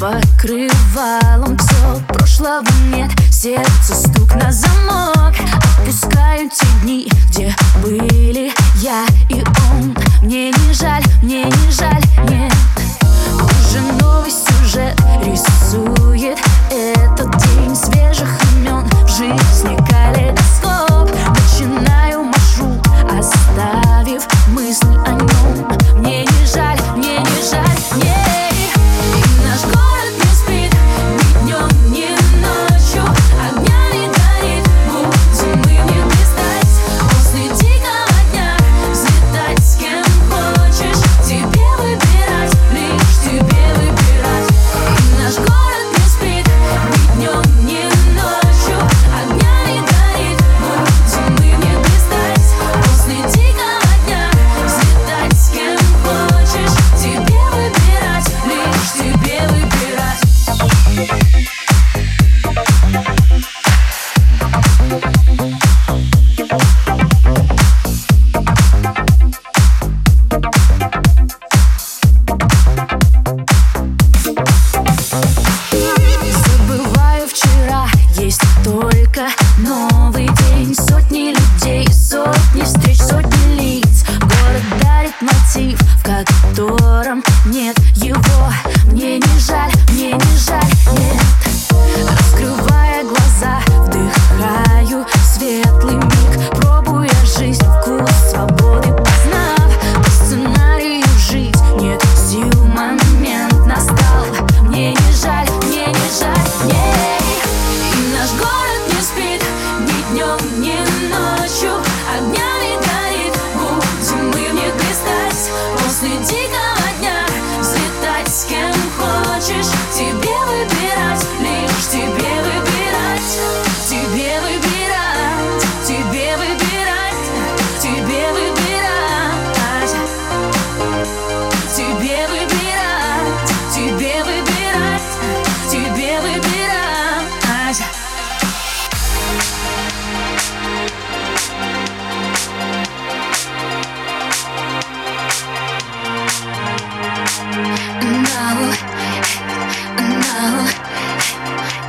покрывалом. Все прошлого нет Сердце стук на замок. Отпускаю те дни, где были я и он. Мне не жаль, мне не жаль, нет. Уже ночь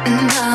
and